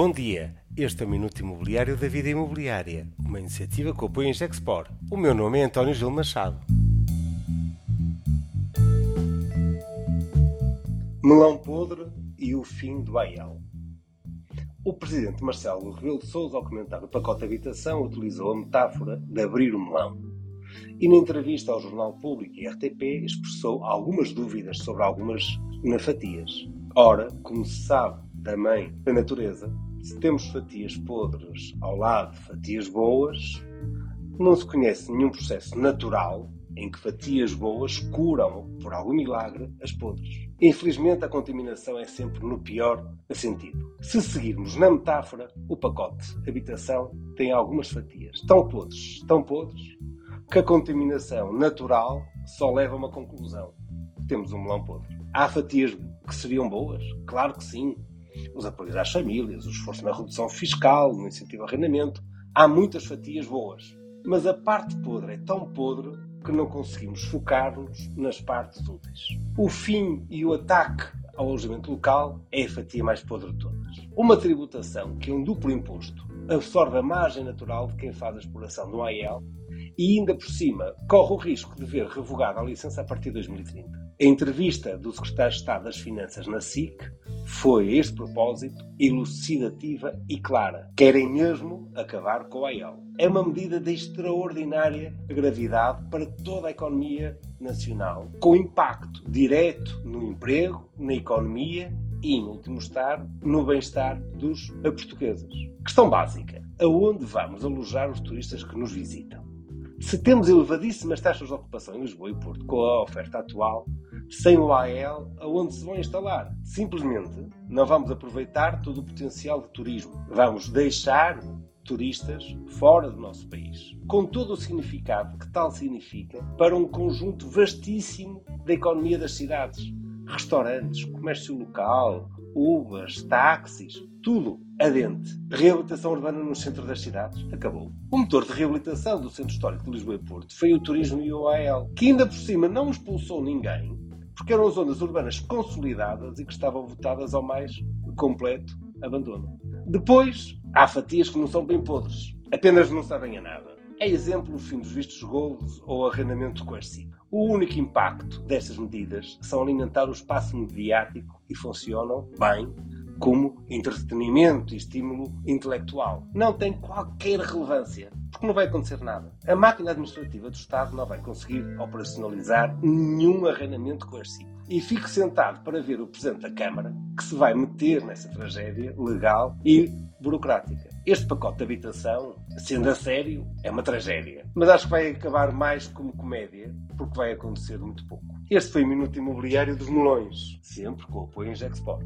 Bom dia, este é o Minuto Imobiliário da Vida Imobiliária, uma iniciativa que apoia em Gexpor. O meu nome é António Gil Machado. Melão podre e o fim do AEL. O presidente Marcelo Rebelo de Sousa, ao comentar o pacote de habitação, utilizou a metáfora de abrir o melão. E na entrevista ao Jornal Público e RTP expressou algumas dúvidas sobre algumas nafatias. Ora, como se sabe, da mãe da natureza, se temos fatias podres ao lado de fatias boas, não se conhece nenhum processo natural em que fatias boas curam, por algum milagre, as podres. Infelizmente, a contaminação é sempre no pior sentido. Se seguirmos na metáfora, o pacote habitação tem algumas fatias tão podres, tão podres, que a contaminação natural só leva a uma conclusão. Temos um melão podre. Há fatias que seriam boas? Claro que sim os apoios às famílias, o esforço na redução fiscal, no incentivo ao arrendamento. Há muitas fatias boas. Mas a parte podre é tão podre que não conseguimos focar-nos nas partes úteis. O fim e o ataque ao alojamento local é a fatia mais podre de todas. Uma tributação que é um duplo imposto absorve a margem natural de quem faz a exploração do AEL e, ainda por cima, corre o risco de ver revogada a licença a partir de 2030. A entrevista do Secretário de Estado das Finanças na SIC foi, a este propósito, elucidativa e clara. Querem mesmo acabar com a AEL. É uma medida de extraordinária gravidade para toda a economia nacional, com impacto direto no emprego, na economia e, em último estar, no bem-estar dos portugueses. Questão básica: aonde vamos alojar os turistas que nos visitam? Se temos elevadíssimas taxas de ocupação em Lisboa e Porto, com a oferta atual, sem o AEL, aonde se vão instalar. Simplesmente não vamos aproveitar todo o potencial de turismo. Vamos deixar turistas fora do nosso país. Com todo o significado que tal significa para um conjunto vastíssimo da economia das cidades. Restaurantes, comércio local, uvas, táxis, tudo adente. Reabilitação urbana no centro das cidades? Acabou. O motor de reabilitação do Centro Histórico de Lisboa e Porto foi o turismo e o AEL, que ainda por cima não expulsou ninguém, porque eram zonas urbanas consolidadas e que estavam votadas ao mais completo abandono. Depois, há fatias que não são bem podres, apenas não sabem a nada. É exemplo o fim dos vistos gold ou arrendamento coercivo. O único impacto destas medidas são alimentar o espaço mediático e funcionam bem como entretenimento e estímulo intelectual. Não tem qualquer relevância, porque não vai acontecer nada. A máquina administrativa do Estado não vai conseguir operacionalizar nenhum arrendamento coercivo. E fico sentado para ver o Presidente da Câmara que se vai meter nessa tragédia legal e burocrática. Este pacote de habitação, sendo a sério, é uma tragédia. Mas acho que vai acabar mais como comédia, porque vai acontecer muito pouco. Este foi o Minuto Imobiliário dos Melões, sempre com o apoio em Gexport.